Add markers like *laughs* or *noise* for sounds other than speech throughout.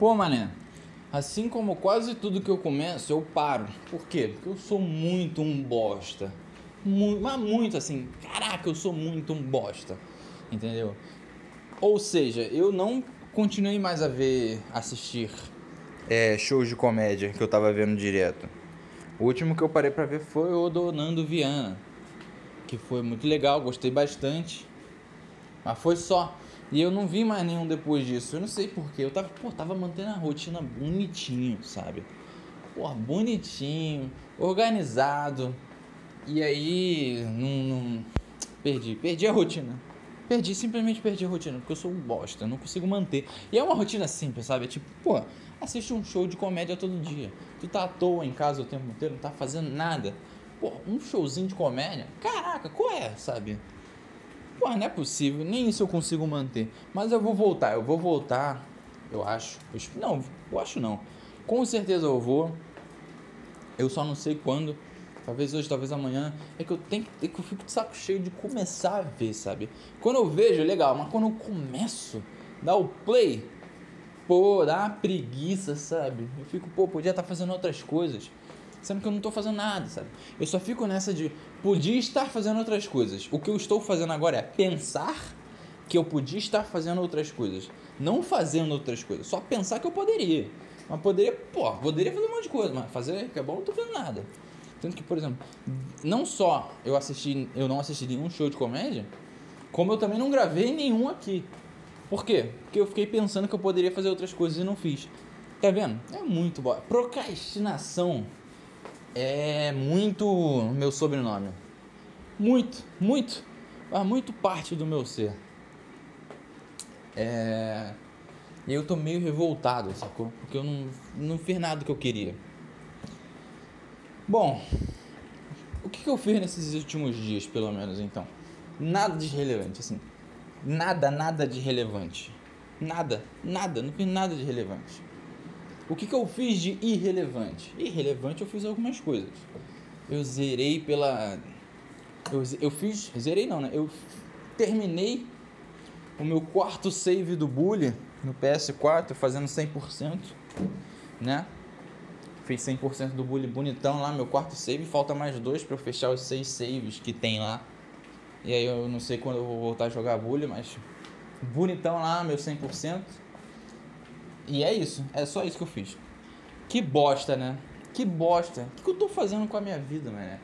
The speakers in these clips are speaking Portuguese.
Pô, mané, assim como quase tudo que eu começo, eu paro. Por quê? Porque eu sou muito um bosta. Muito, mas muito assim, caraca, eu sou muito um bosta. Entendeu? Ou seja, eu não continuei mais a ver, assistir é, shows de comédia que eu tava vendo direto. O último que eu parei pra ver foi o do Nando Viana, que foi muito legal, gostei bastante. Mas foi só. E eu não vi mais nenhum depois disso. Eu não sei porquê. Eu tava, pô, tava mantendo a rotina bonitinho, sabe? Pô, bonitinho, organizado. E aí, não, não, perdi, perdi a rotina. Perdi, simplesmente perdi a rotina, porque eu sou um bosta, não consigo manter. E é uma rotina simples, sabe? É tipo, pô, assiste um show de comédia todo dia. Tu tá à toa em casa o tempo inteiro, não tá fazendo nada. Pô, um showzinho de comédia? Caraca, qual é, sabe? Pô, não é possível, nem isso eu consigo manter. Mas eu vou voltar, eu vou voltar, eu acho. Eu, não, eu acho não. Com certeza eu vou. Eu só não sei quando. Talvez hoje, talvez amanhã. É que eu tenho que, é que eu fico de saco cheio de começar a ver, sabe? Quando eu vejo, é legal, mas quando eu começo, dá o play, pô, dá uma preguiça, sabe? Eu fico, pô, podia estar tá fazendo outras coisas. Sendo que eu não estou fazendo nada, sabe? Eu só fico nessa de podia estar fazendo outras coisas. O que eu estou fazendo agora é pensar que eu podia estar fazendo outras coisas. Não fazendo outras coisas. Só pensar que eu poderia. Mas poderia, pô, poderia fazer um monte de coisa, mas fazer que é bom, não tô fazendo nada. Tanto que, por exemplo, não só eu assisti, eu não assisti nenhum show de comédia, como eu também não gravei nenhum aqui. Por quê? Porque eu fiquei pensando que eu poderia fazer outras coisas e não fiz. Tá vendo? É muito bom. Procrastinação é muito meu sobrenome. Muito, muito. Faz muito parte do meu ser. É. E eu tô meio revoltado, sacou? Porque eu não, não fiz nada que eu queria. Bom, o que eu fiz nesses últimos dias, pelo menos, então? Nada de relevante, assim. Nada, nada de relevante. Nada, nada, não fiz nada de relevante. O que, que eu fiz de irrelevante? Irrelevante eu fiz algumas coisas. Eu zerei pela. Eu, eu fiz. Zerei não, né? Eu terminei o meu quarto save do Bully no PS4 fazendo 100%, né? Fiz 100% do bully bonitão lá, meu quarto save. Falta mais dois para eu fechar os seis saves que tem lá. E aí eu não sei quando eu vou voltar a jogar bully, mas bonitão lá, meu 100%. E é isso, é só isso que eu fiz. Que bosta, né? Que bosta. O que eu tô fazendo com a minha vida, mano?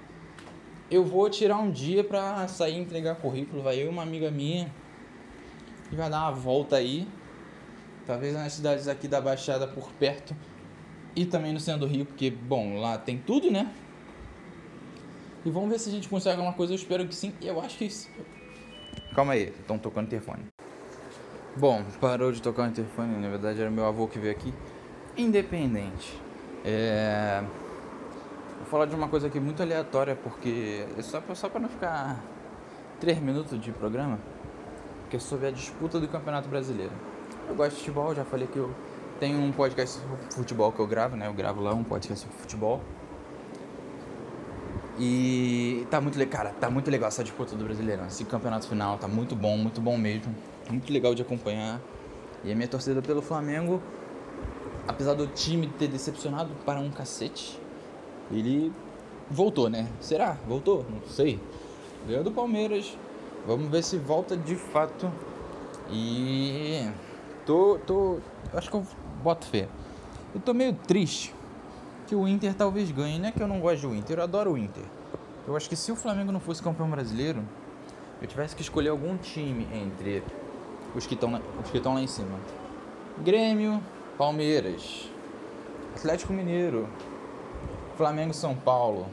Eu vou tirar um dia pra sair entregar currículo, vai eu e uma amiga minha. E vai dar uma volta aí. Talvez nas cidades aqui da Baixada por perto e também no centro do Rio, porque, bom, lá tem tudo, né? E vamos ver se a gente consegue alguma coisa, eu espero que sim. Eu acho que isso. Calma aí, estão tocando o interfone. Bom, parou de tocar o interfone, na verdade era meu avô que veio aqui. Independente. É... Vou falar de uma coisa aqui muito aleatória, porque é só, só para não ficar 3 minutos de programa, que é sobre a disputa do Campeonato Brasileiro. Eu gosto de futebol, já falei que eu tem um podcast de futebol que eu gravo, né? Eu gravo lá um podcast de futebol. E tá muito legal, cara, tá muito legal essa disputa do Brasileirão. Esse campeonato final tá muito bom, muito bom mesmo. Muito legal de acompanhar. E a minha torcida pelo Flamengo, apesar do time ter decepcionado para um cacete, ele voltou, né? Será? Voltou? Não sei. Ganhou do Palmeiras. Vamos ver se volta de fato. E tô, tô, acho que eu boto fé. Eu tô meio triste que o Inter talvez ganhe. Não é que eu não gosto do Inter, eu adoro o Inter. Eu acho que se o Flamengo não fosse campeão brasileiro, eu tivesse que escolher algum time entre os que estão lá em cima. Grêmio, Palmeiras, Atlético Mineiro, Flamengo, São Paulo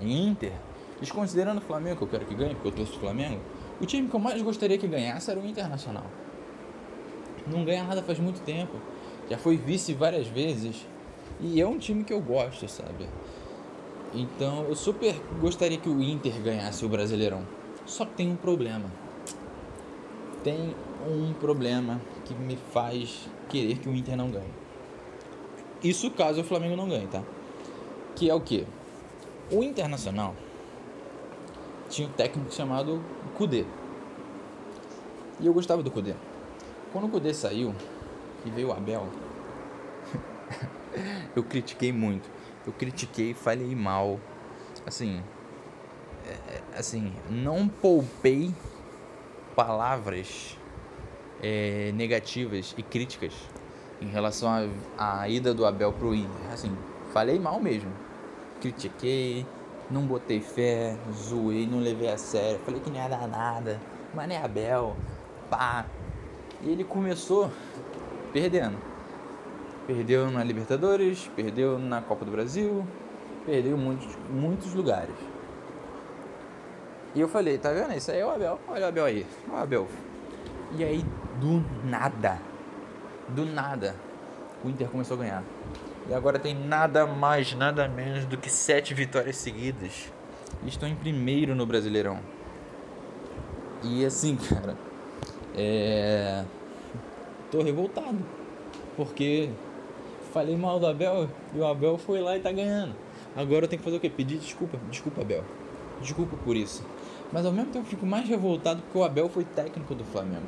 Inter. Desconsiderando o Flamengo, que eu quero que ganhe, porque eu torço o Flamengo, o time que eu mais gostaria que ganhasse era o Internacional não ganha nada faz muito tempo. Já foi vice várias vezes. E é um time que eu gosto, sabe? Então eu super gostaria que o Inter ganhasse o Brasileirão. Só que tem um problema. Tem um problema que me faz querer que o Inter não ganhe. Isso caso o Flamengo não ganhe, tá? Que é o que? O Internacional tinha um técnico chamado Kudê. E eu gostava do Kudê. Quando o Kudê saiu, e veio o Abel. Eu critiquei muito. Eu critiquei, falei mal. Assim, é, é, assim, não poupei palavras é, negativas e críticas em relação à ida do Abel pro Inter. Assim, falei mal mesmo. Critiquei, não botei fé, zoei, não levei a sério. Falei que não ia dar nada. Mas é Abel, pá. E ele começou perdendo. Perdeu na Libertadores, perdeu na Copa do Brasil, perdeu muitos, muitos lugares. E eu falei, tá vendo? Isso aí é o Abel. Olha o Abel aí. Olha o Abel. E aí, do nada, do nada, o Inter começou a ganhar. E agora tem nada mais, nada menos do que sete vitórias seguidas. E estão em primeiro no Brasileirão. E assim, *laughs* cara, é. Tô revoltado. Porque falei mal do Abel e o Abel foi lá e tá ganhando. Agora eu tenho que fazer o quê? Pedir desculpa. Desculpa, Abel. Desculpa por isso. Mas ao mesmo tempo eu fico mais revoltado porque o Abel foi técnico do Flamengo.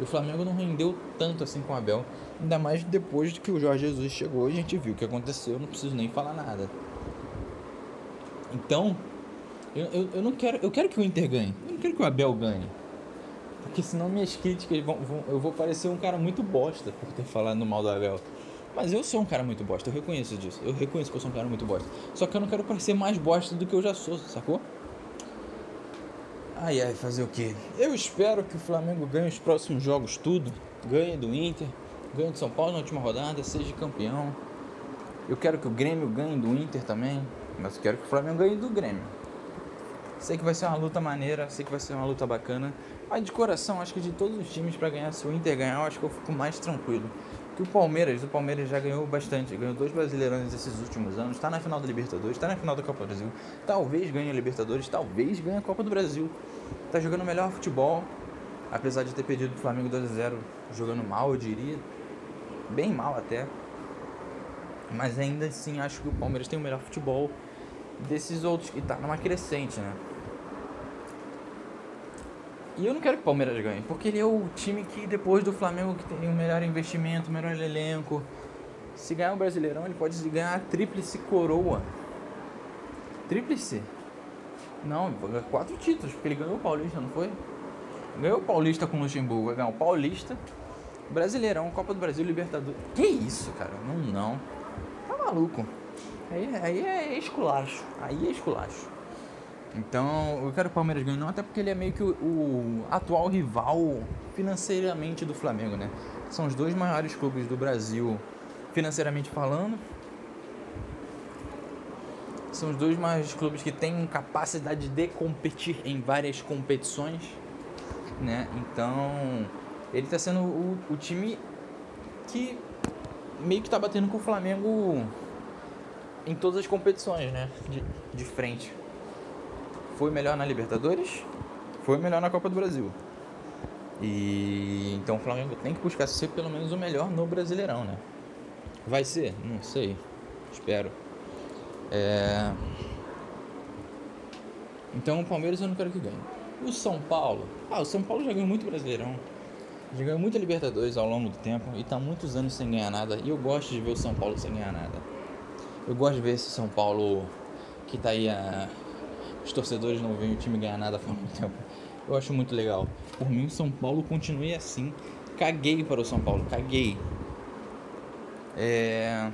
E o Flamengo não rendeu tanto assim com o Abel. Ainda mais depois de que o Jorge Jesus chegou e a gente viu o que aconteceu. Eu não preciso nem falar nada. Então, eu, eu, eu, não quero. Eu quero que o Inter ganhe. Eu não quero que o Abel ganhe. Porque senão minhas críticas vão, vão, eu vou parecer um cara muito bosta por ter falado mal do Abel. Mas eu sou um cara muito bosta, eu reconheço disso. Eu reconheço que eu sou um cara muito bosta. Só que eu não quero parecer mais bosta do que eu já sou, sacou? Ai ai, fazer o quê? Eu espero que o Flamengo ganhe os próximos jogos tudo. Ganhe do Inter, ganhe do São Paulo na última rodada, seja campeão. Eu quero que o Grêmio ganhe do Inter também, mas eu quero que o Flamengo ganhe do Grêmio. Sei que vai ser uma luta maneira, sei que vai ser uma luta bacana. Mas de coração, acho que de todos os times para ganhar, se o Inter ganhar, eu acho que eu fico mais tranquilo. Que o Palmeiras, o Palmeiras já ganhou bastante, ganhou dois brasileirões esses últimos anos, está na final da Libertadores, está na final da Copa do Brasil, talvez ganhe a Libertadores, talvez ganhe a Copa do Brasil. Está jogando melhor futebol, apesar de ter perdido o Flamengo 2 a 0 jogando mal, eu diria. Bem mal até. Mas ainda assim acho que o Palmeiras tem o melhor futebol desses outros que está numa crescente, né? E eu não quero que o Palmeiras ganhe, porque ele é o time que depois do Flamengo que tem o melhor investimento, o melhor elenco. Se ganhar o Brasileirão, ele pode ganhar a tríplice coroa. Tríplice? Não, quatro títulos, porque ele ganhou o Paulista, não foi? Ganhou o Paulista com o Luxemburgo, vai ganhar o Paulista, Brasileirão, Copa do Brasil, Libertadores. Que isso, cara? Não, não. Tá maluco. Aí, aí é esculacho. Aí é esculacho. Então, eu quero que o Palmeiras ganhe, não, até porque ele é meio que o, o, atual rival financeiramente do Flamengo, né? São os dois maiores clubes do Brasil, financeiramente falando. São os dois maiores clubes que têm capacidade de competir em várias competições, né? Então, ele está sendo o, o time que meio que está batendo com o Flamengo em todas as competições, né? De, de frente foi melhor na Libertadores, foi melhor na Copa do Brasil. E então o Flamengo tem que buscar ser pelo menos o melhor no Brasileirão, né? Vai ser? Não sei. Espero. É... Então o Palmeiras eu não quero que ganhe. O São Paulo. Ah, o São Paulo já ganhou muito Brasileirão. Já ganhou muita Libertadores ao longo do tempo e tá muitos anos sem ganhar nada. E eu gosto de ver o São Paulo sem ganhar nada. Eu gosto de ver esse São Paulo que tá aí a os torcedores não veem o time ganhar nada há muito *laughs* tempo. Eu acho muito legal. Por mim, São Paulo continue assim. Caguei para o São Paulo, caguei. É...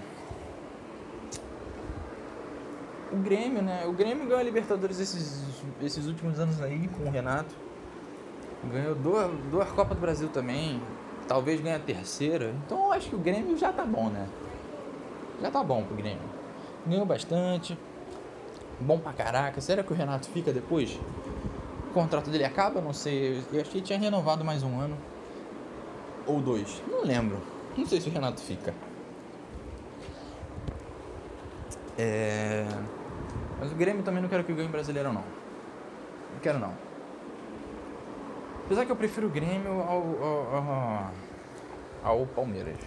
O Grêmio, né? O Grêmio ganhou a Libertadores esses, esses últimos anos aí com o Renato. Ganhou duas, duas Copas do Brasil também. Talvez ganhe a terceira. Então eu acho que o Grêmio já tá bom, né? Já tá bom pro Grêmio. Ganhou bastante bom pra caraca. Será que o Renato fica depois? O contrato dele acaba? Não sei. Eu achei que tinha renovado mais um ano. Ou dois. Não lembro. Não sei se o Renato fica. É... Mas o Grêmio também não quero que ganhe brasileiro não. Não quero não. Apesar que eu prefiro o Grêmio ao, ao, ao, ao Palmeiras.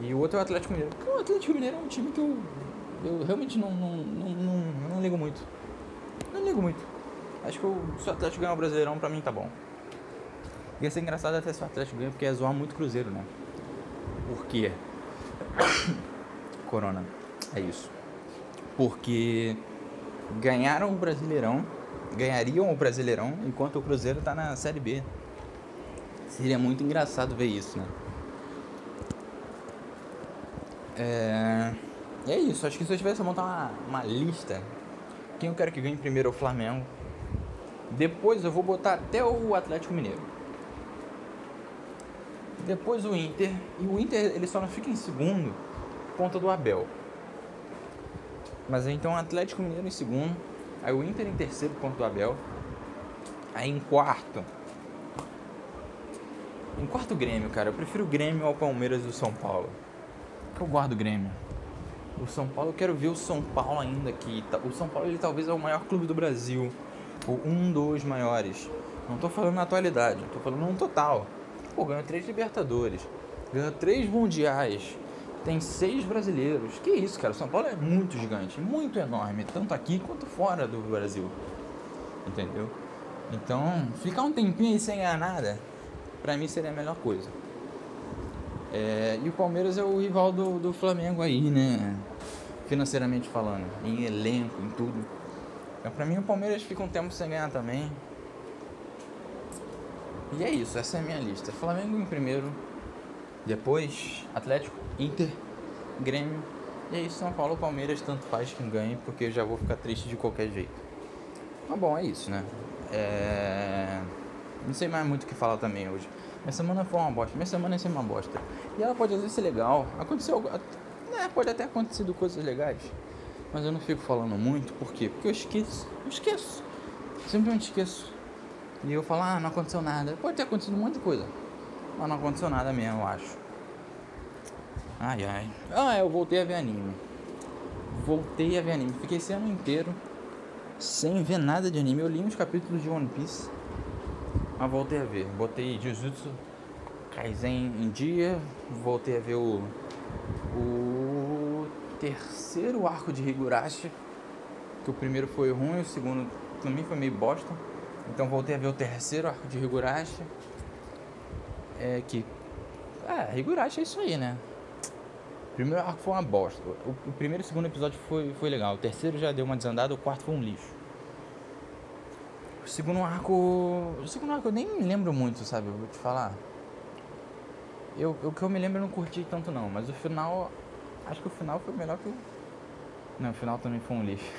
E o outro é o Atlético Mineiro. Porque o Atlético Mineiro é um time que eu eu realmente não, não, não, não, não ligo muito. Não ligo muito. Acho que o, se o Atlético ganhar o Brasileirão, pra mim tá bom. Ia ser engraçado até se o Atlético ganhar, porque é zoar muito Cruzeiro, né? Por quê? *coughs* Corona. É isso. Porque ganharam o Brasileirão, ganhariam o Brasileirão enquanto o Cruzeiro tá na Série B. Seria muito engraçado ver isso, né? É, e é isso, acho que se eu tivesse a montar uma, uma lista, quem eu quero que ganhe primeiro é o Flamengo. Depois eu vou botar até o Atlético Mineiro. Depois o Inter. E o Inter ele só não fica em segundo por conta do Abel. Mas então o Atlético Mineiro em segundo. Aí o Inter em terceiro por conta do Abel. Aí em quarto. Em quarto Grêmio, cara. Eu prefiro o Grêmio ao Palmeiras e o São Paulo. Eu guardo o Grêmio. O São Paulo, eu quero ver o São Paulo ainda aqui. O São Paulo ele talvez é o maior clube do Brasil. Ou um dos maiores. Não tô falando na atualidade, tô falando no total. Pô, ganhou três Libertadores. Ganhou três Mundiais. Tem seis brasileiros. Que isso, cara? O São Paulo é muito gigante, muito enorme, tanto aqui quanto fora do Brasil. Entendeu? Então, ficar um tempinho aí sem ganhar nada, pra mim seria a melhor coisa. É, e o Palmeiras é o rival do, do Flamengo aí, né? Financeiramente falando, em elenco, em tudo. Então, pra mim, o Palmeiras fica um tempo sem ganhar também. E é isso, essa é a minha lista. Flamengo em primeiro, depois Atlético, Inter, Grêmio. E aí, São Paulo, Palmeiras, tanto faz quem ganhe, porque eu já vou ficar triste de qualquer jeito. Mas bom, é isso, né? É... Não sei mais muito o que falar também hoje. Minha semana foi uma bosta. Minha semana é sempre uma bosta. E ela pode às vezes ser legal. Aconteceu. É, pode até acontecer coisas legais. Mas eu não fico falando muito. Por quê? Porque eu esqueço. Eu esqueço. Simplesmente esqueço. E eu falo, ah, não aconteceu nada. Pode ter acontecido um monte de coisa. Mas não aconteceu nada mesmo, eu acho. Ai, ai. Ah, eu voltei a ver anime. Voltei a ver anime. Fiquei esse ano inteiro sem ver nada de anime. Eu li uns capítulos de One Piece. Mas voltei a ver. Botei Jujutsu Kaisen em dia. Voltei a ver o. O terceiro arco de Higurashi. Que o primeiro foi ruim, o segundo também foi meio bosta. Então voltei a ver o terceiro arco de Higurashi. É que. É, Higurashi é isso aí, né? O primeiro arco foi uma bosta. O, primeiro e o segundo episódio foi, foi legal. O terceiro já deu uma desandada, o quarto foi um lixo. O segundo arco. O segundo arco eu nem me lembro muito, sabe? Eu vou te falar. Eu, o que eu me lembro eu não curti tanto não, mas o final. Acho que o final foi melhor que. Não, o final também foi um lixo. *laughs*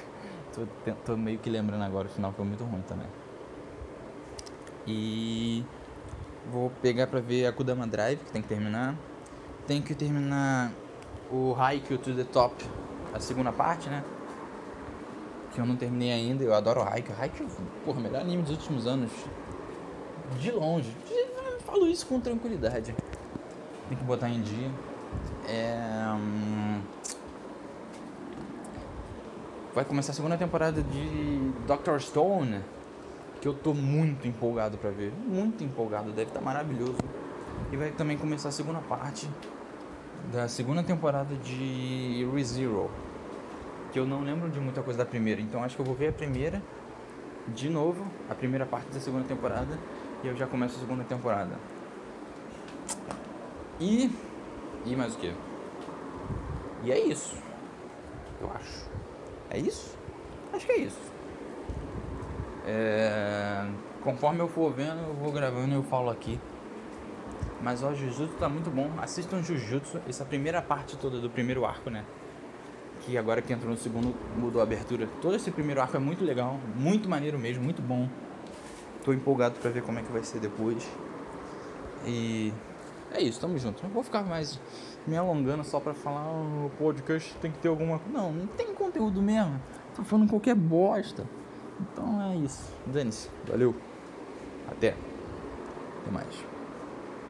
Tô, tô meio que lembrando agora, o final foi muito ruim também. E vou pegar pra ver a Kudama Drive, que tem que terminar. Tem que terminar o Haikyuu to the Top, a segunda parte, né? Que eu não terminei ainda, eu adoro Haikyuu. Haikyuu, porra, melhor anime dos últimos anos. De longe. Eu falo isso com tranquilidade. Tem que botar em dia. É... Hum, vai começar a segunda temporada de Doctor Stone que eu tô muito empolgado para ver. Muito empolgado, deve estar tá maravilhoso. E vai também começar a segunda parte da segunda temporada de ReZero. Que eu não lembro de muita coisa da primeira, então acho que eu vou ver a primeira de novo, a primeira parte da segunda temporada, e eu já começo a segunda temporada. E. E mais o que? E é isso. Eu acho. É isso? Acho que é isso. É, conforme eu for vendo, eu vou gravando e eu falo aqui. Mas ó, Jujutsu tá muito bom. Assistam Jujutsu, essa primeira parte toda do primeiro arco, né? Que agora que entrou no segundo mudou a abertura. Todo esse primeiro arco é muito legal, muito maneiro mesmo, muito bom. Tô empolgado pra ver como é que vai ser depois. E é isso, tamo junto. Não vou ficar mais me alongando só pra falar o oh, podcast tem que ter alguma coisa. Não, não tem conteúdo mesmo. Tô falando qualquer bosta. Então é isso. Dane-se. Valeu. Até. Até mais.